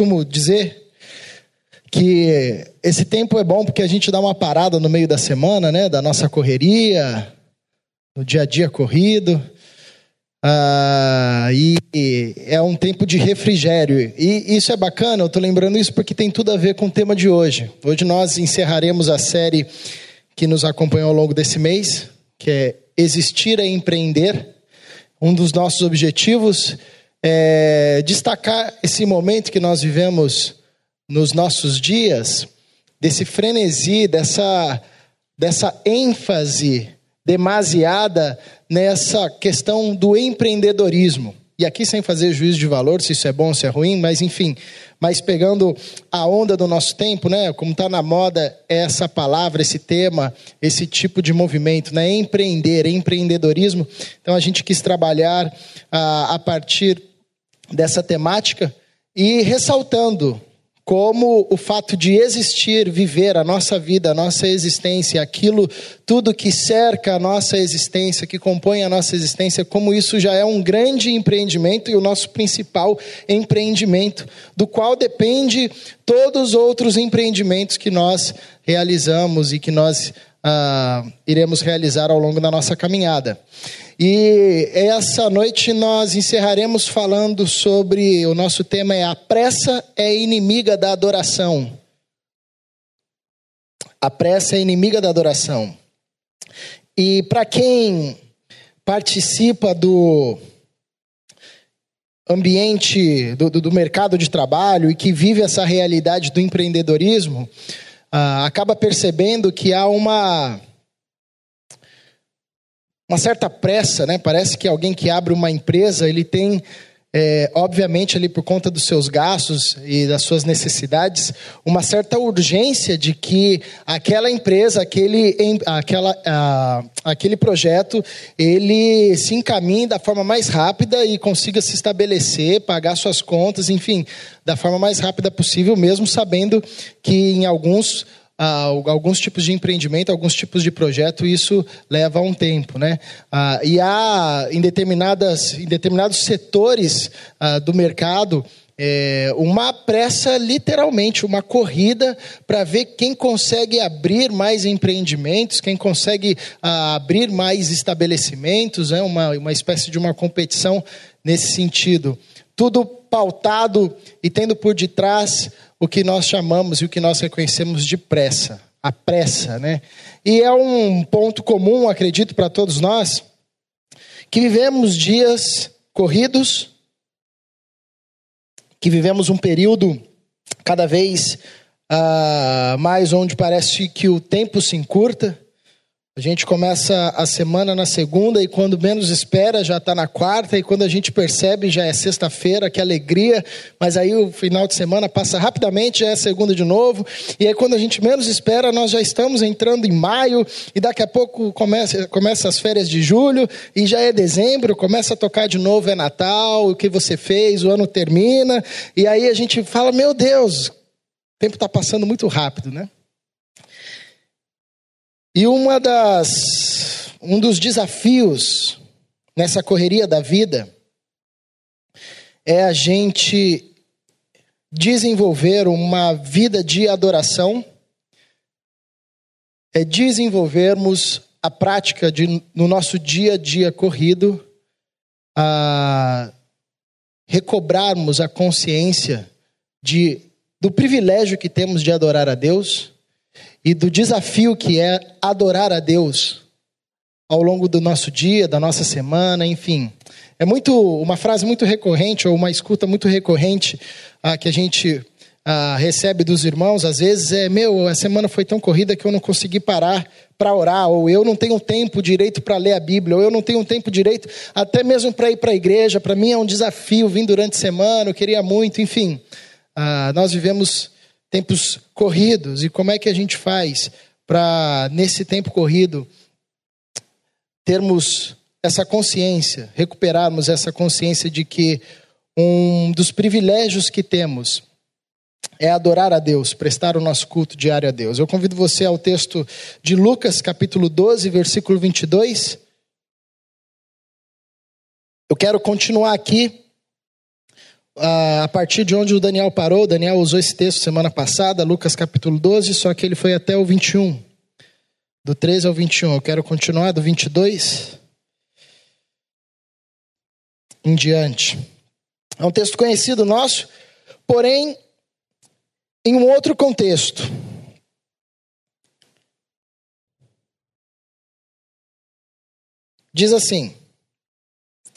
costumo dizer que esse tempo é bom porque a gente dá uma parada no meio da semana, né? Da nossa correria, no dia a dia corrido. Ah, e é um tempo de refrigério. E isso é bacana, eu estou lembrando isso porque tem tudo a ver com o tema de hoje. Hoje nós encerraremos a série que nos acompanhou ao longo desse mês, que é Existir é Empreender. Um dos nossos objetivos é destacar esse momento que nós vivemos nos nossos dias, desse frenesi, dessa, dessa ênfase demasiada nessa questão do empreendedorismo. E aqui sem fazer juízo de valor, se isso é bom, se é ruim, mas enfim, mas pegando a onda do nosso tempo, né? Como está na moda essa palavra, esse tema, esse tipo de movimento, né? Empreender, empreendedorismo. Então a gente quis trabalhar a, a partir dessa temática e ressaltando como o fato de existir, viver a nossa vida, a nossa existência, aquilo, tudo que cerca a nossa existência, que compõe a nossa existência, como isso já é um grande empreendimento e o nosso principal empreendimento, do qual depende todos os outros empreendimentos que nós realizamos e que nós ah, iremos realizar ao longo da nossa caminhada. E essa noite nós encerraremos falando sobre o nosso tema é a pressa é inimiga da adoração. A pressa é inimiga da adoração. E para quem participa do ambiente do, do, mercado de trabalho e que vive essa realidade do empreendedorismo, uh, acaba percebendo que há uma uma certa pressa, né? Parece que alguém que abre uma empresa, ele tem, é, obviamente, ali por conta dos seus gastos e das suas necessidades, uma certa urgência de que aquela empresa, aquele, aquela, a, aquele projeto, ele se encaminhe da forma mais rápida e consiga se estabelecer, pagar suas contas, enfim, da forma mais rápida possível, mesmo sabendo que em alguns ah, alguns tipos de empreendimento, alguns tipos de projeto, isso leva um tempo, né? Ah, e há em, determinadas, em determinados setores ah, do mercado é, uma pressa, literalmente, uma corrida para ver quem consegue abrir mais empreendimentos, quem consegue ah, abrir mais estabelecimentos, né? uma, uma espécie de uma competição nesse sentido. Tudo pautado e tendo por detrás o que nós chamamos e o que nós reconhecemos de pressa, a pressa, né? E é um ponto comum, acredito, para todos nós, que vivemos dias corridos, que vivemos um período cada vez uh, mais onde parece que o tempo se encurta, a gente começa a semana na segunda e quando menos espera já está na quarta e quando a gente percebe já é sexta-feira, que alegria, mas aí o final de semana passa rapidamente, já é segunda de novo. E aí quando a gente menos espera nós já estamos entrando em maio e daqui a pouco começa, começa as férias de julho e já é dezembro, começa a tocar de novo, é Natal, o que você fez, o ano termina. E aí a gente fala, meu Deus, o tempo está passando muito rápido, né? E uma das, um dos desafios nessa correria da vida é a gente desenvolver uma vida de adoração, é desenvolvermos a prática de, no nosso dia a dia corrido, a recobrarmos a consciência de, do privilégio que temos de adorar a Deus e do desafio que é adorar a Deus ao longo do nosso dia, da nossa semana, enfim. É muito uma frase muito recorrente ou uma escuta muito recorrente ah, que a gente ah, recebe dos irmãos às vezes é meu a semana foi tão corrida que eu não consegui parar para orar ou eu não tenho tempo direito para ler a Bíblia ou eu não tenho tempo direito até mesmo para ir para a igreja para mim é um desafio vir durante a semana eu queria muito enfim ah, nós vivemos tempos corridos e como é que a gente faz para, nesse tempo corrido, termos essa consciência, recuperarmos essa consciência de que um dos privilégios que temos é adorar a Deus, prestar o nosso culto diário a Deus. Eu convido você ao texto de Lucas, capítulo 12, versículo 22. Eu quero continuar aqui a partir de onde o Daniel parou. Daniel usou esse texto semana passada, Lucas capítulo 12, só que ele foi até o 21. Do 13 ao 21. Eu quero continuar do 22 em diante. É um texto conhecido nosso, porém em um outro contexto. Diz assim: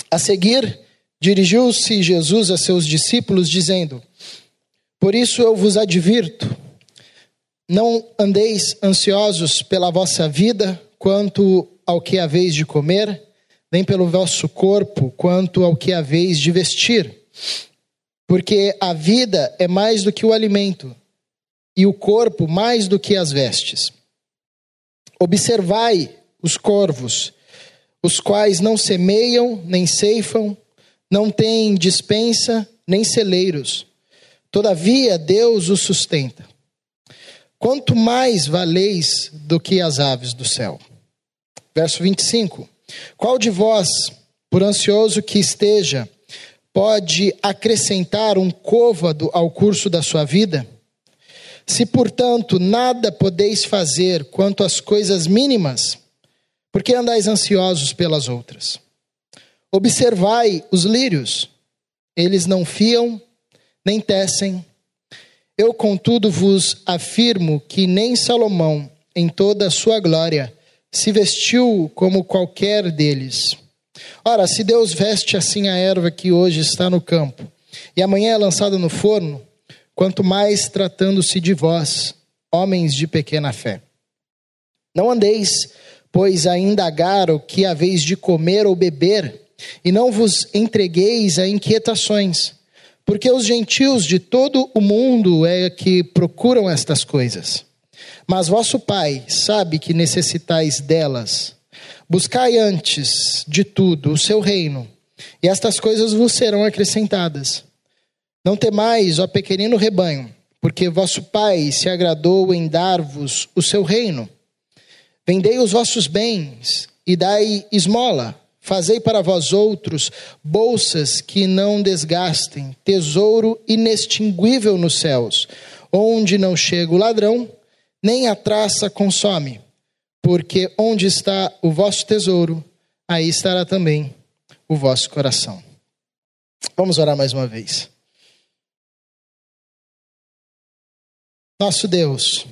A seguir, dirigiu-se Jesus a seus discípulos, dizendo: Por isso eu vos advirto, não andeis ansiosos pela vossa vida quanto ao que haveis de comer, nem pelo vosso corpo quanto ao que haveis de vestir. Porque a vida é mais do que o alimento, e o corpo mais do que as vestes. Observai os corvos, os quais não semeiam, nem ceifam, não têm dispensa, nem celeiros. Todavia Deus os sustenta. Quanto mais valeis do que as aves do céu. Verso 25. Qual de vós, por ansioso que esteja, pode acrescentar um côvado ao curso da sua vida? Se, portanto, nada podeis fazer quanto às coisas mínimas, por que andais ansiosos pelas outras? Observai os lírios, eles não fiam, nem tecem. Eu, contudo, vos afirmo que nem Salomão, em toda a sua glória, se vestiu como qualquer deles. Ora, se Deus veste assim a erva que hoje está no campo, e amanhã é lançada no forno, quanto mais tratando-se de vós, homens de pequena fé. Não andeis, pois, a indagar o que haveis de comer ou beber, e não vos entregueis a inquietações, porque os gentios de todo o mundo é que procuram estas coisas. Mas vosso Pai sabe que necessitais delas. Buscai antes de tudo o seu reino, e estas coisas vos serão acrescentadas. Não temais, ó pequenino rebanho, porque vosso Pai se agradou em dar-vos o seu reino. Vendei os vossos bens e dai esmola. Fazei para vós outros bolsas que não desgastem, tesouro inextinguível nos céus, onde não chega o ladrão, nem a traça consome. Porque onde está o vosso tesouro, aí estará também o vosso coração. Vamos orar mais uma vez. Nosso Deus,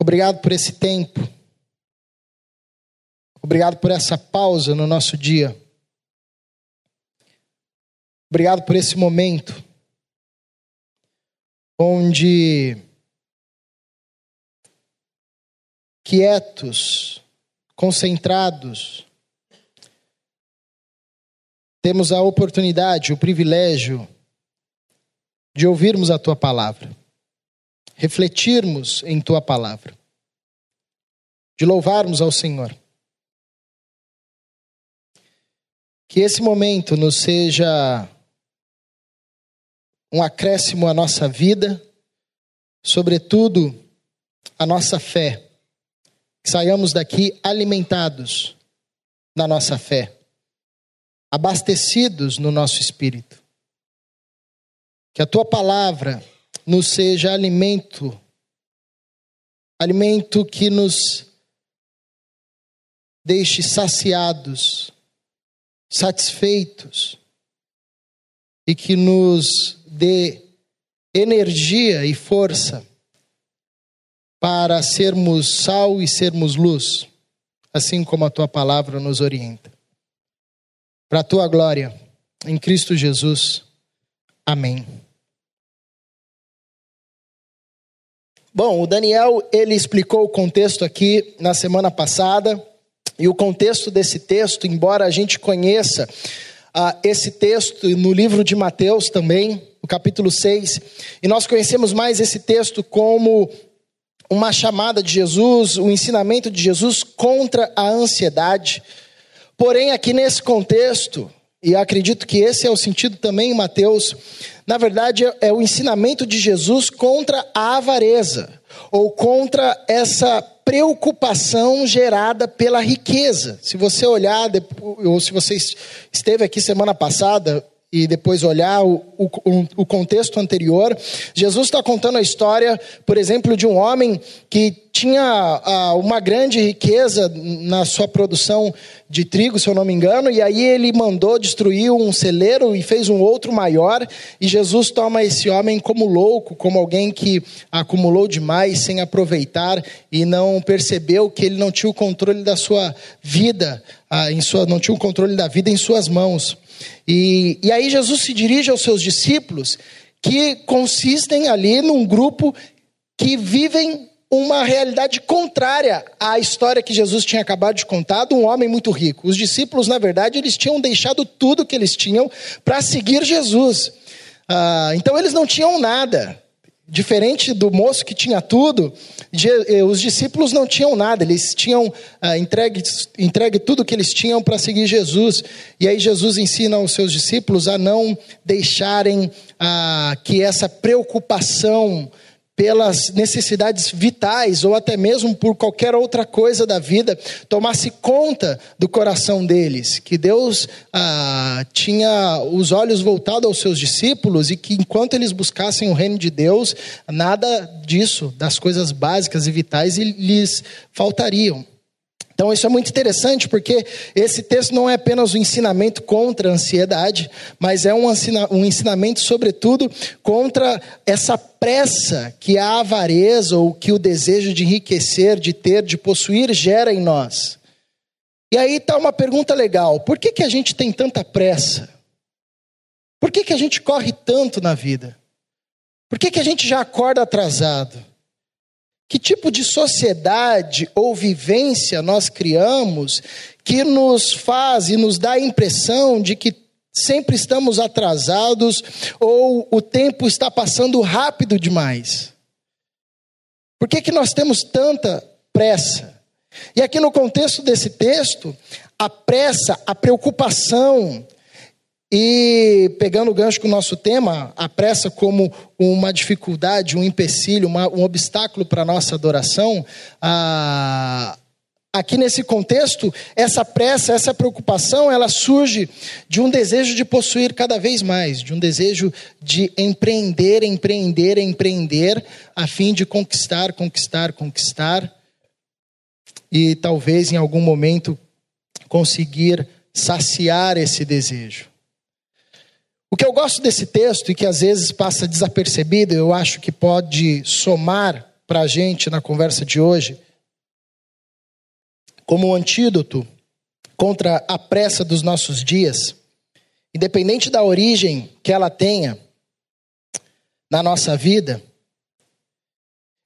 obrigado por esse tempo, obrigado por essa pausa no nosso dia, obrigado por esse momento onde quietos, concentrados, temos a oportunidade, o privilégio de ouvirmos a tua palavra, refletirmos em tua palavra, de louvarmos ao Senhor. Que esse momento nos seja um acréscimo à nossa vida, sobretudo à nossa fé. Que saiamos daqui alimentados na nossa fé, abastecidos no nosso espírito. Que a tua palavra nos seja alimento, alimento que nos deixe saciados, satisfeitos e que nos dê energia e força para sermos sal e sermos luz, assim como a tua palavra nos orienta. Para a tua glória, em Cristo Jesus. Amém. Bom, o Daniel ele explicou o contexto aqui na semana passada e o contexto desse texto, embora a gente conheça uh, esse texto no livro de Mateus também, no capítulo 6, e nós conhecemos mais esse texto como uma chamada de Jesus, o um ensinamento de Jesus contra a ansiedade. Porém, aqui nesse contexto, e acredito que esse é o sentido também em Mateus, na verdade é o ensinamento de Jesus contra a avareza. Ou contra essa preocupação gerada pela riqueza. Se você olhar, ou se você esteve aqui semana passada, e depois olhar o, o, o contexto anterior, Jesus está contando a história, por exemplo, de um homem que tinha uh, uma grande riqueza na sua produção de trigo, se eu não me engano, e aí ele mandou destruir um celeiro e fez um outro maior, e Jesus toma esse homem como louco, como alguém que acumulou demais sem aproveitar e não percebeu que ele não tinha o controle da sua vida, uh, em sua, não tinha o controle da vida em suas mãos. E, e aí Jesus se dirige aos seus discípulos, que consistem ali num grupo que vivem uma realidade contrária à história que Jesus tinha acabado de contar de um homem muito rico. Os discípulos, na verdade, eles tinham deixado tudo que eles tinham para seguir Jesus. Ah, então eles não tinham nada. Diferente do moço que tinha tudo, eh, os discípulos não tinham nada, eles tinham ah, entregue, entregue tudo que eles tinham para seguir Jesus. E aí Jesus ensina aos seus discípulos a não deixarem ah, que essa preocupação pelas necessidades vitais ou até mesmo por qualquer outra coisa da vida, tomasse conta do coração deles, que Deus ah, tinha os olhos voltados aos seus discípulos e que enquanto eles buscassem o reino de Deus, nada disso, das coisas básicas e vitais, lhes faltariam. Então, isso é muito interessante porque esse texto não é apenas um ensinamento contra a ansiedade, mas é um, um ensinamento, sobretudo, contra essa pressa que a avareza ou que o desejo de enriquecer, de ter, de possuir gera em nós. E aí está uma pergunta legal: por que, que a gente tem tanta pressa? Por que, que a gente corre tanto na vida? Por que, que a gente já acorda atrasado? Que tipo de sociedade ou vivência nós criamos que nos faz e nos dá a impressão de que sempre estamos atrasados ou o tempo está passando rápido demais? Por que, que nós temos tanta pressa? E aqui no contexto desse texto, a pressa, a preocupação, e pegando o gancho com o nosso tema, a pressa como uma dificuldade, um empecilho, uma, um obstáculo para a nossa adoração, ah, aqui nesse contexto, essa pressa, essa preocupação, ela surge de um desejo de possuir cada vez mais, de um desejo de empreender, empreender, empreender, a fim de conquistar, conquistar, conquistar, e talvez em algum momento conseguir saciar esse desejo. O que eu gosto desse texto e que às vezes passa desapercebido, eu acho que pode somar para a gente na conversa de hoje, como um antídoto contra a pressa dos nossos dias, independente da origem que ela tenha na nossa vida,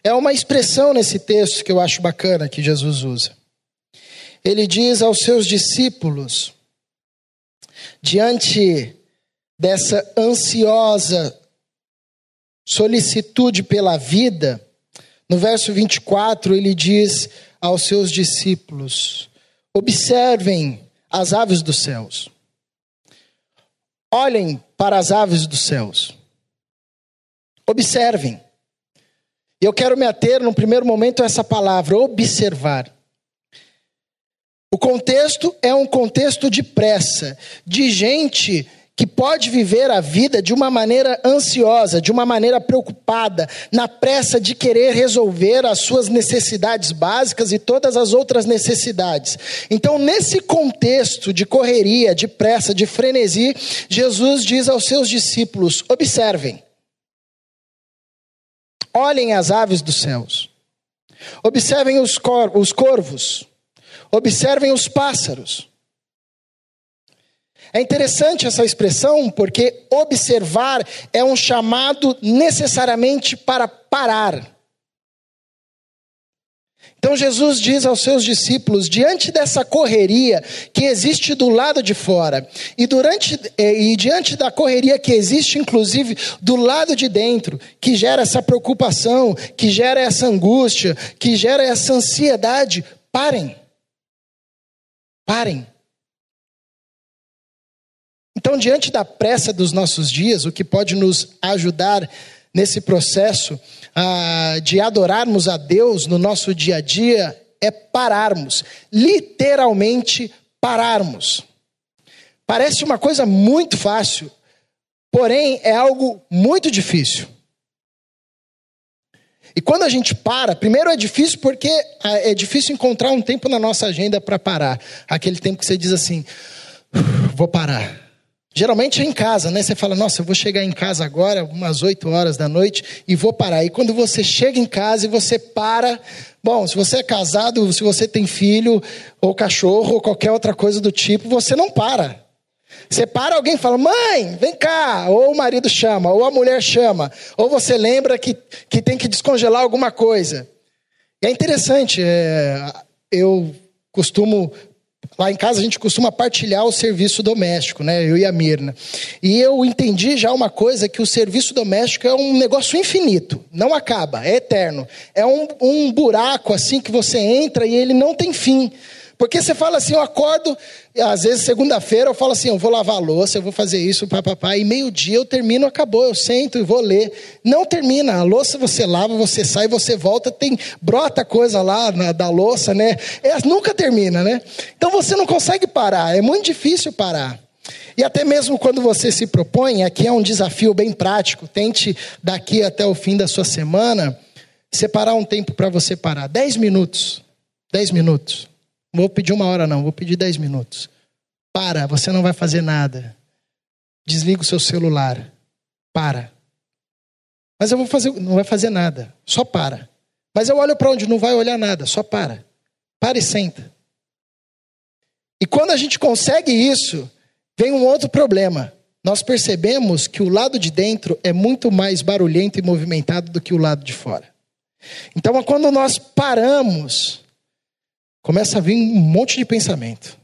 é uma expressão nesse texto que eu acho bacana que Jesus usa. Ele diz aos seus discípulos, diante dessa ansiosa solicitude pela vida, no verso 24 ele diz aos seus discípulos: observem as aves dos céus, olhem para as aves dos céus, observem. E eu quero me ater, no primeiro momento, a essa palavra, observar. O contexto é um contexto de pressa, de gente que pode viver a vida de uma maneira ansiosa, de uma maneira preocupada, na pressa de querer resolver as suas necessidades básicas e todas as outras necessidades. Então, nesse contexto de correria, de pressa, de frenesi, Jesus diz aos seus discípulos: observem, olhem as aves dos céus, observem os, cor os corvos, observem os pássaros. É interessante essa expressão porque observar é um chamado necessariamente para parar. Então Jesus diz aos seus discípulos, diante dessa correria que existe do lado de fora, e, durante, eh, e diante da correria que existe, inclusive, do lado de dentro, que gera essa preocupação, que gera essa angústia, que gera essa ansiedade, parem. Parem. Então, diante da pressa dos nossos dias, o que pode nos ajudar nesse processo ah, de adorarmos a Deus no nosso dia a dia é pararmos, literalmente pararmos. Parece uma coisa muito fácil, porém é algo muito difícil. E quando a gente para, primeiro é difícil porque ah, é difícil encontrar um tempo na nossa agenda para parar. Aquele tempo que você diz assim: vou parar. Geralmente é em casa, né? Você fala, nossa, eu vou chegar em casa agora, umas 8 horas da noite, e vou parar. E quando você chega em casa e você para, bom, se você é casado, se você tem filho, ou cachorro, ou qualquer outra coisa do tipo, você não para. Você para alguém e fala, mãe, vem cá. Ou o marido chama, ou a mulher chama. Ou você lembra que, que tem que descongelar alguma coisa. E é interessante, é, eu costumo Lá em casa a gente costuma partilhar o serviço doméstico, né? Eu e a Mirna. E eu entendi já uma coisa: que o serviço doméstico é um negócio infinito, não acaba, é eterno. É um, um buraco assim que você entra e ele não tem fim. Porque você fala assim, eu acordo, às vezes segunda-feira eu falo assim, eu vou lavar a louça, eu vou fazer isso, papapá, e meio-dia eu termino, acabou, eu sento e vou ler. Não termina, a louça você lava, você sai, você volta, tem brota coisa lá na, da louça, né? É, nunca termina, né? Então você não consegue parar, é muito difícil parar. E até mesmo quando você se propõe, aqui é um desafio bem prático, tente daqui até o fim da sua semana, separar um tempo para você parar. Dez minutos. Dez minutos. Vou pedir uma hora, não, vou pedir dez minutos. Para, você não vai fazer nada. Desliga o seu celular. Para. Mas eu vou fazer, não vai fazer nada. Só para. Mas eu olho para onde não vai olhar nada, só para. Para e senta. E quando a gente consegue isso, vem um outro problema. Nós percebemos que o lado de dentro é muito mais barulhento e movimentado do que o lado de fora. Então, quando nós paramos começa a vir um monte de pensamento.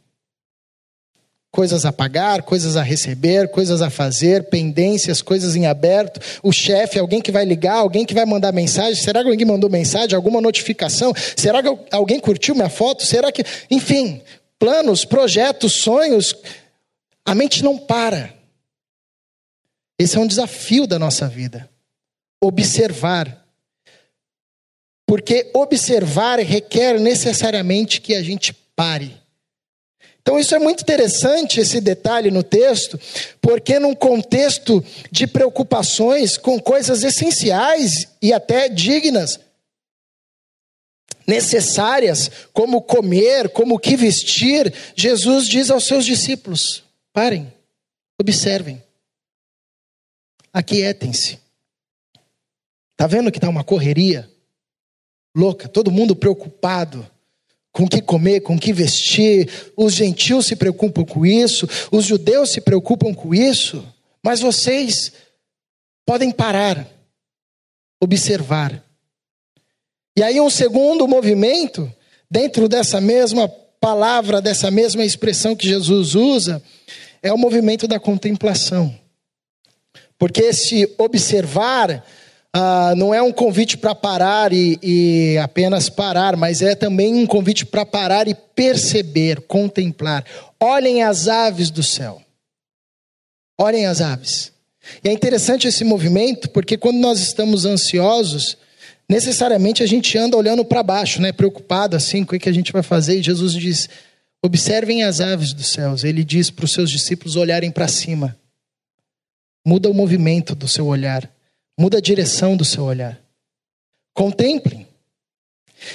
Coisas a pagar, coisas a receber, coisas a fazer, pendências, coisas em aberto. O chefe, alguém que vai ligar, alguém que vai mandar mensagem. Será que alguém mandou mensagem? Alguma notificação? Será que alguém curtiu minha foto? Será que. Enfim, planos, projetos, sonhos. A mente não para. Esse é um desafio da nossa vida. Observar porque observar requer necessariamente que a gente pare. Então, isso é muito interessante, esse detalhe no texto, porque num contexto de preocupações com coisas essenciais e até dignas, necessárias, como comer, como o que vestir, Jesus diz aos seus discípulos: parem, observem, aquietem-se. Está vendo que está uma correria? Louca, todo mundo preocupado com o que comer, com o que vestir. Os gentios se preocupam com isso, os judeus se preocupam com isso, mas vocês podem parar, observar. E aí, um segundo movimento, dentro dessa mesma palavra, dessa mesma expressão que Jesus usa, é o movimento da contemplação. Porque esse observar ah, não é um convite para parar e, e, apenas parar, mas é também um convite para parar e perceber, contemplar. Olhem as aves do céu. Olhem as aves. E é interessante esse movimento, porque quando nós estamos ansiosos, necessariamente a gente anda olhando para baixo, né? preocupado assim com o que a gente vai fazer. E Jesus diz: observem as aves dos céus. Ele diz para os seus discípulos olharem para cima. Muda o movimento do seu olhar. Muda a direção do seu olhar. Contemplem.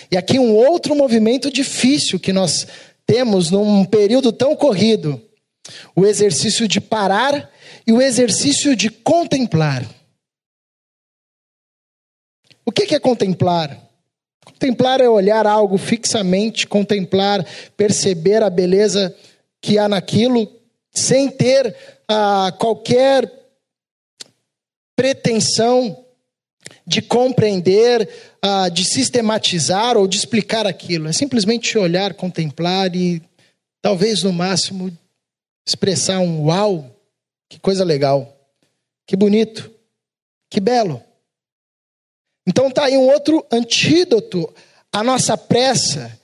E aqui um outro movimento difícil que nós temos num período tão corrido: o exercício de parar e o exercício de contemplar. O que é contemplar? Contemplar é olhar algo fixamente, contemplar, perceber a beleza que há naquilo, sem ter ah, qualquer pretensão de compreender, uh, de sistematizar ou de explicar aquilo. É simplesmente olhar, contemplar e talvez no máximo expressar um uau, que coisa legal, que bonito, que belo. Então tá aí um outro antídoto à nossa pressa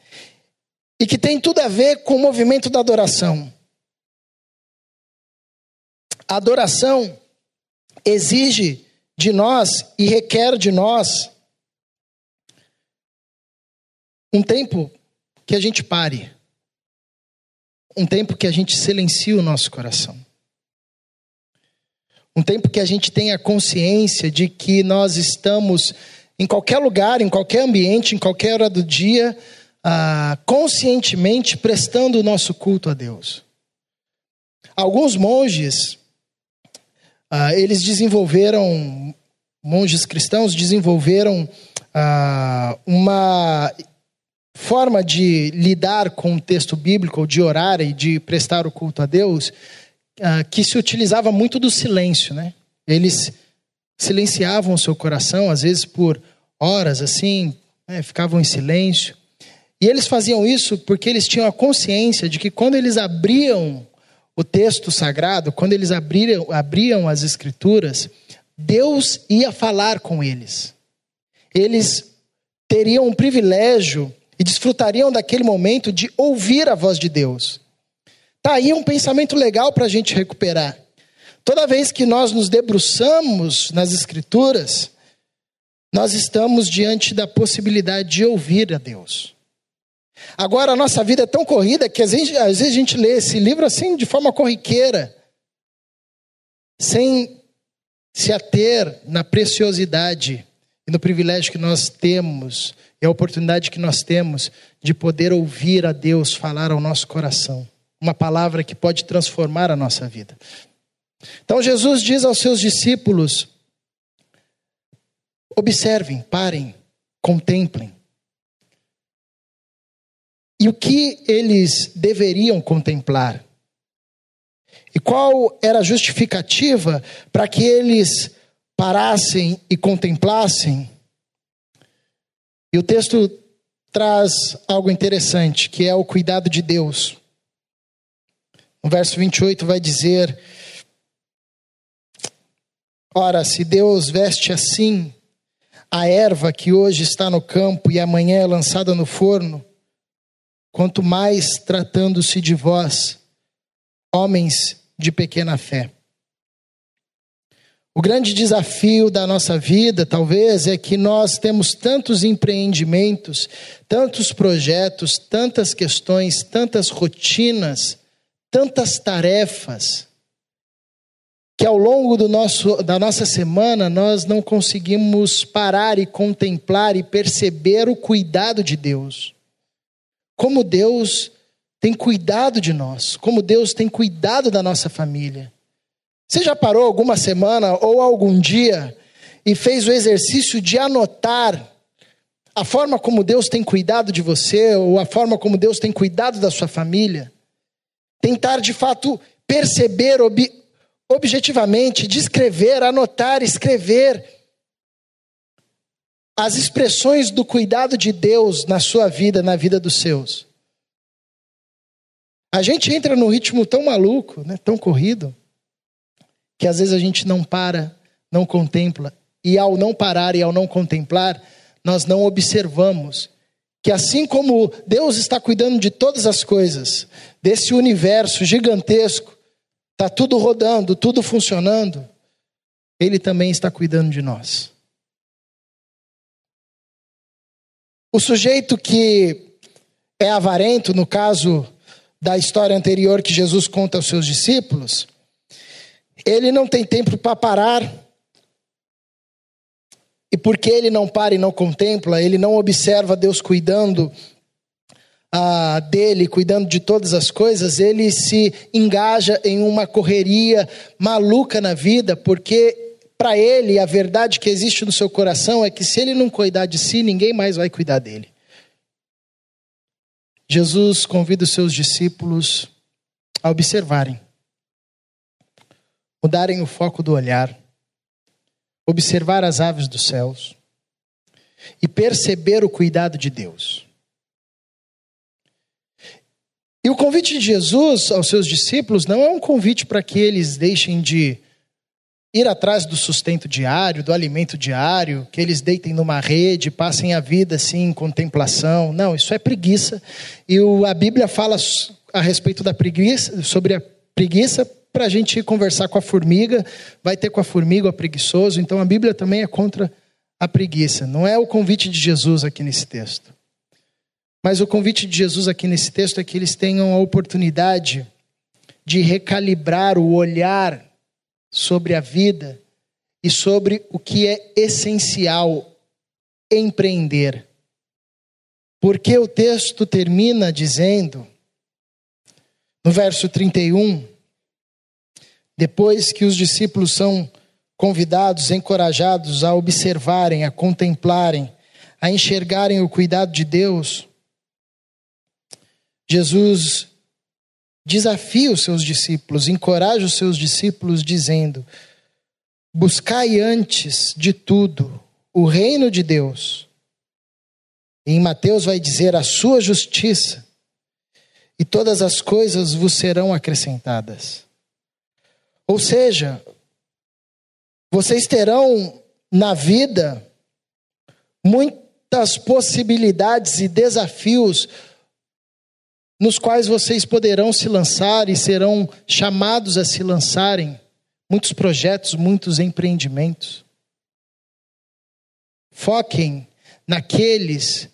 e que tem tudo a ver com o movimento da adoração. A adoração exige de nós e requer de nós um tempo que a gente pare, um tempo que a gente silencie o nosso coração. Um tempo que a gente tenha consciência de que nós estamos em qualquer lugar, em qualquer ambiente, em qualquer hora do dia, ah, conscientemente prestando o nosso culto a Deus. Alguns monges, ah, eles desenvolveram, monges cristãos desenvolveram ah, uma forma de lidar com o texto bíblico, de orar e de prestar o culto a Deus, ah, que se utilizava muito do silêncio, né? Eles silenciavam o seu coração, às vezes por horas, assim, né? ficavam em silêncio. E eles faziam isso porque eles tinham a consciência de que quando eles abriam o texto sagrado, quando eles abriam, abriam as escrituras, Deus ia falar com eles. Eles teriam um privilégio e desfrutariam daquele momento de ouvir a voz de Deus. Tá aí um pensamento legal para a gente recuperar. Toda vez que nós nos debruçamos nas Escrituras, nós estamos diante da possibilidade de ouvir a Deus. Agora, a nossa vida é tão corrida que às vezes, às vezes a gente lê esse livro assim de forma corriqueira, sem se ater na preciosidade e no privilégio que nós temos e a oportunidade que nós temos de poder ouvir a Deus falar ao nosso coração uma palavra que pode transformar a nossa vida. Então Jesus diz aos seus discípulos: observem, parem, contemplem. E o que eles deveriam contemplar? E qual era a justificativa para que eles parassem e contemplassem? E o texto traz algo interessante, que é o cuidado de Deus. No verso 28 vai dizer: Ora, se Deus veste assim a erva que hoje está no campo e amanhã é lançada no forno, quanto mais tratando-se de vós, homens de pequena fé. O grande desafio da nossa vida, talvez, é que nós temos tantos empreendimentos, tantos projetos, tantas questões, tantas rotinas, tantas tarefas que ao longo do nosso, da nossa semana nós não conseguimos parar e contemplar e perceber o cuidado de Deus. Como Deus tem cuidado de nós, como Deus tem cuidado da nossa família. Você já parou alguma semana ou algum dia e fez o exercício de anotar a forma como Deus tem cuidado de você ou a forma como Deus tem cuidado da sua família? Tentar de fato perceber ob, objetivamente, descrever, anotar, escrever as expressões do cuidado de Deus na sua vida, na vida dos seus. A gente entra num ritmo tão maluco, né, tão corrido, que às vezes a gente não para, não contempla, e ao não parar e ao não contemplar, nós não observamos que assim como Deus está cuidando de todas as coisas, desse universo gigantesco, está tudo rodando, tudo funcionando, Ele também está cuidando de nós. O sujeito que é avarento, no caso da história anterior que Jesus conta aos seus discípulos, ele não tem tempo para parar. E porque ele não para e não contempla, ele não observa Deus cuidando ah, dele, cuidando de todas as coisas, ele se engaja em uma correria maluca na vida, porque para ele a verdade que existe no seu coração é que se ele não cuidar de si, ninguém mais vai cuidar dele. Jesus convida os seus discípulos a observarem, mudarem o foco do olhar observar as aves dos céus e perceber o cuidado de Deus. E o convite de Jesus aos seus discípulos não é um convite para que eles deixem de ir atrás do sustento diário, do alimento diário, que eles deitem numa rede, passem a vida assim em contemplação. Não, isso é preguiça. E a Bíblia fala a respeito da preguiça, sobre a preguiça para a gente conversar com a formiga, vai ter com a formiga o preguiçoso. Então a Bíblia também é contra a preguiça. Não é o convite de Jesus aqui nesse texto. Mas o convite de Jesus aqui nesse texto é que eles tenham a oportunidade de recalibrar o olhar sobre a vida e sobre o que é essencial empreender. Porque o texto termina dizendo, no verso 31, depois que os discípulos são convidados, encorajados a observarem, a contemplarem, a enxergarem o cuidado de Deus, Jesus desafia os seus discípulos, encoraja os seus discípulos, dizendo: Buscai antes de tudo o reino de Deus. E em Mateus vai dizer a sua justiça, e todas as coisas vos serão acrescentadas. Ou seja, vocês terão na vida muitas possibilidades e desafios nos quais vocês poderão se lançar e serão chamados a se lançarem. Muitos projetos, muitos empreendimentos. Foquem naqueles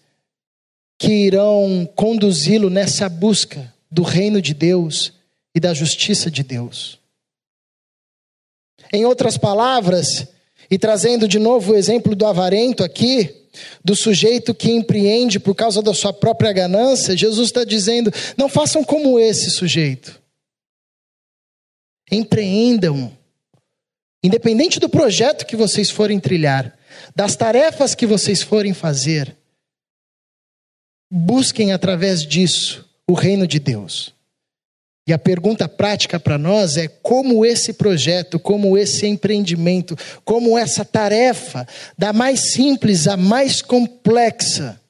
que irão conduzi-lo nessa busca do reino de Deus e da justiça de Deus. Em outras palavras, e trazendo de novo o exemplo do avarento aqui, do sujeito que empreende por causa da sua própria ganância, Jesus está dizendo: não façam como esse sujeito. Empreendam, independente do projeto que vocês forem trilhar, das tarefas que vocês forem fazer, busquem através disso o reino de Deus. E a pergunta prática para nós é como esse projeto, como esse empreendimento, como essa tarefa, da mais simples à mais complexa,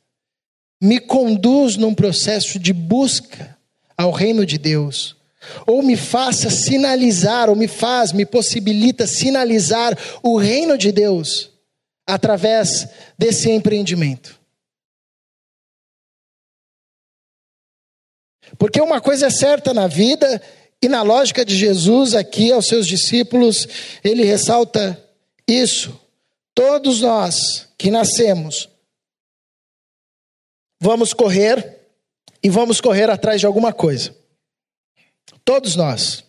me conduz num processo de busca ao reino de Deus, ou me faça sinalizar, ou me faz, me possibilita sinalizar o reino de Deus através desse empreendimento. Porque uma coisa é certa na vida, e na lógica de Jesus aqui aos seus discípulos, ele ressalta isso. Todos nós que nascemos, vamos correr e vamos correr atrás de alguma coisa. Todos nós.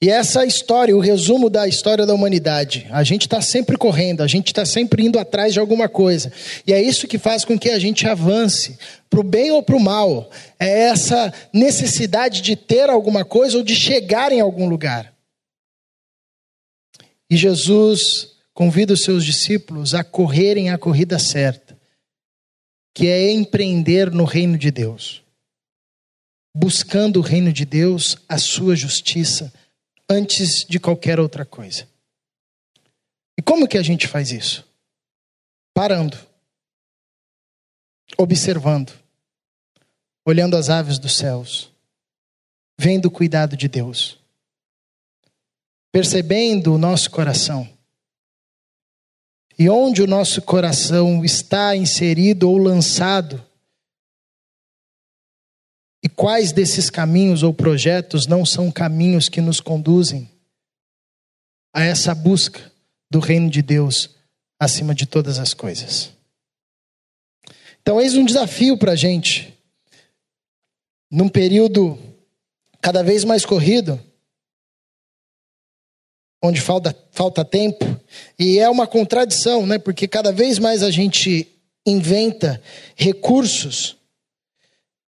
E essa história, o resumo da história da humanidade. A gente está sempre correndo, a gente está sempre indo atrás de alguma coisa. E é isso que faz com que a gente avance, para o bem ou para o mal. É essa necessidade de ter alguma coisa ou de chegar em algum lugar. E Jesus convida os seus discípulos a correrem a corrida certa, que é empreender no reino de Deus. Buscando o reino de Deus, a sua justiça antes de qualquer outra coisa. E como que a gente faz isso? Parando, observando, olhando as aves dos céus, vendo o cuidado de Deus, percebendo o nosso coração. E onde o nosso coração está inserido ou lançado, e quais desses caminhos ou projetos não são caminhos que nos conduzem a essa busca do reino de Deus acima de todas as coisas? Então, eis um desafio para a gente, num período cada vez mais corrido, onde falta, falta tempo, e é uma contradição, né? porque cada vez mais a gente inventa recursos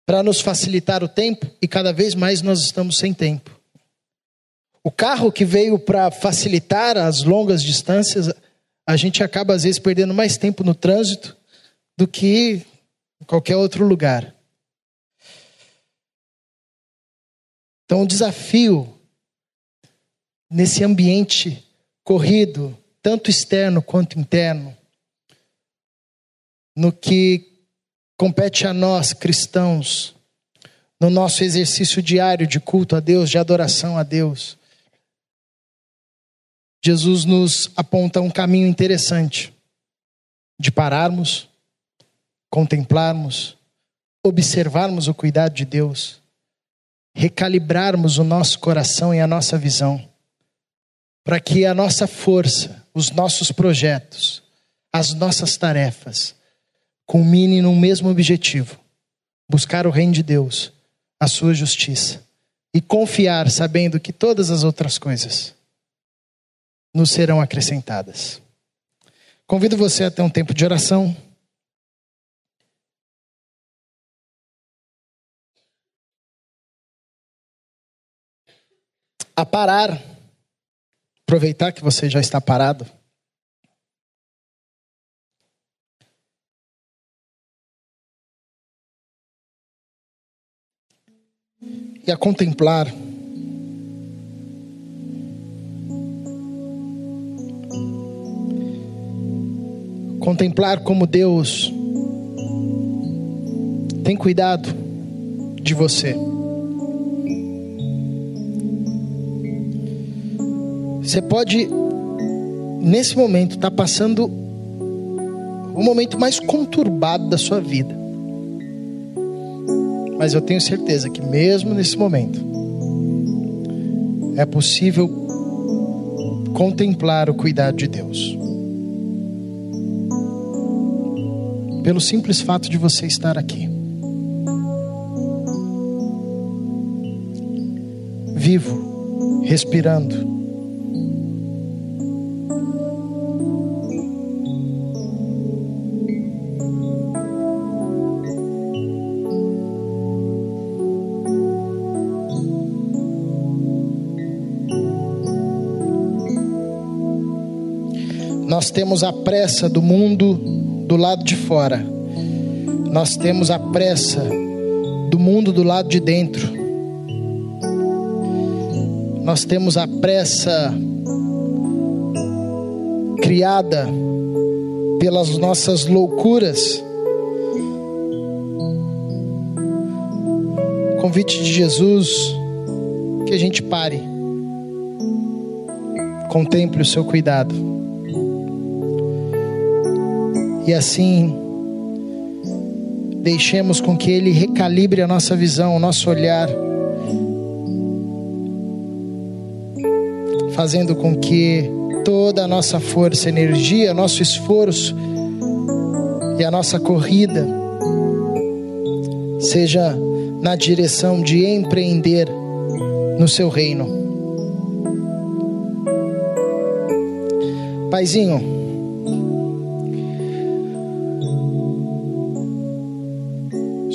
para nos facilitar o tempo e cada vez mais nós estamos sem tempo. O carro que veio para facilitar as longas distâncias, a gente acaba às vezes perdendo mais tempo no trânsito do que em qualquer outro lugar. Então, o desafio nesse ambiente corrido, tanto externo quanto interno, no que compete a nós, cristãos, no nosso exercício diário de culto a Deus, de adoração a Deus. Jesus nos aponta um caminho interessante de pararmos, contemplarmos, observarmos o cuidado de Deus, recalibrarmos o nosso coração e a nossa visão, para que a nossa força, os nossos projetos, as nossas tarefas, culmine num mesmo objetivo: buscar o reino de Deus, a sua justiça, e confiar sabendo que todas as outras coisas nos serão acrescentadas. Convido você a ter um tempo de oração. A parar, aproveitar que você já está parado. E a contemplar contemplar como Deus tem cuidado de você. Você pode, nesse momento, estar tá passando o momento mais conturbado da sua vida. Mas eu tenho certeza que, mesmo nesse momento, é possível contemplar o cuidado de Deus. pelo simples fato de você estar aqui. Vivo, respirando. Temos a pressa do mundo do lado de fora, nós temos a pressa do mundo do lado de dentro. Nós temos a pressa criada pelas nossas loucuras. Convite de Jesus que a gente pare, contemple o seu cuidado. E assim, deixemos com que Ele recalibre a nossa visão, o nosso olhar, fazendo com que toda a nossa força, energia, nosso esforço e a nossa corrida seja na direção de empreender no seu reino. Paizinho,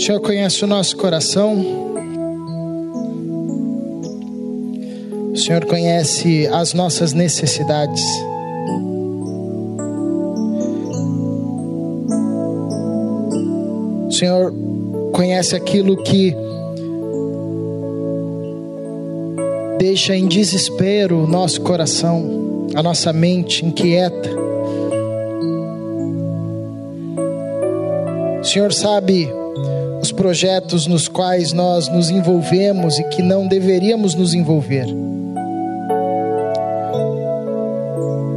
Senhor conhece o nosso coração. O Senhor conhece as nossas necessidades. O Senhor conhece aquilo que deixa em desespero o nosso coração, a nossa mente inquieta. O Senhor sabe os projetos nos quais nós nos envolvemos e que não deveríamos nos envolver.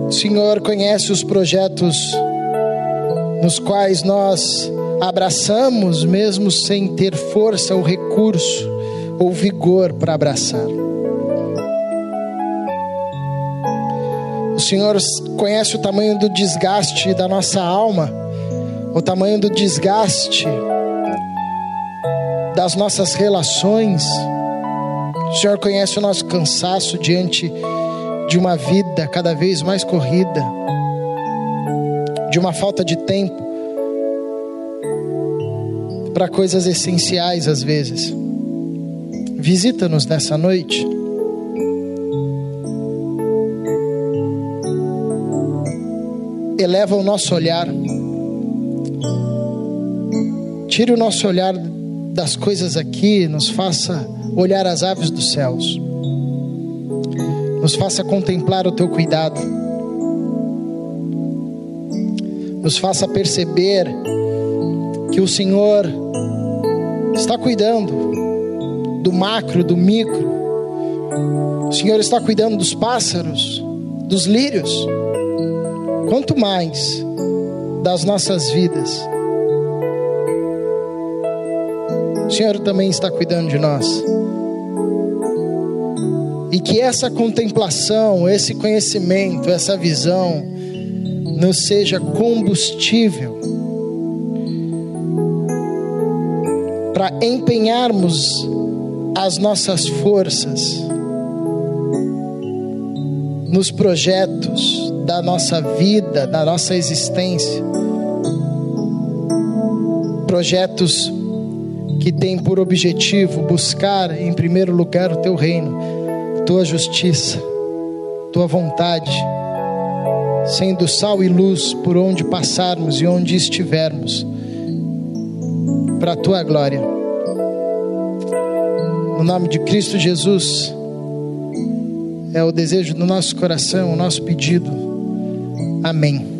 O Senhor conhece os projetos nos quais nós abraçamos, mesmo sem ter força ou recurso ou vigor para abraçar. O Senhor conhece o tamanho do desgaste da nossa alma, o tamanho do desgaste das nossas relações. O Senhor conhece o nosso cansaço diante de uma vida cada vez mais corrida, de uma falta de tempo para coisas essenciais às vezes. Visita-nos nessa noite. Eleva o nosso olhar. Tire o nosso olhar das coisas aqui, nos faça olhar as aves dos céus, nos faça contemplar o teu cuidado, nos faça perceber que o Senhor está cuidando do macro, do micro, o Senhor está cuidando dos pássaros, dos lírios, quanto mais das nossas vidas. Senhor também está cuidando de nós. E que essa contemplação, esse conhecimento, essa visão, nos seja combustível para empenharmos as nossas forças nos projetos da nossa vida, da nossa existência. Projetos que têm por objetivo buscar, em primeiro lugar, o teu reino, tua justiça, tua vontade, sendo sal e luz por onde passarmos e onde estivermos, para a tua glória. No nome de Cristo Jesus, é o desejo do nosso coração, o nosso pedido. Amém.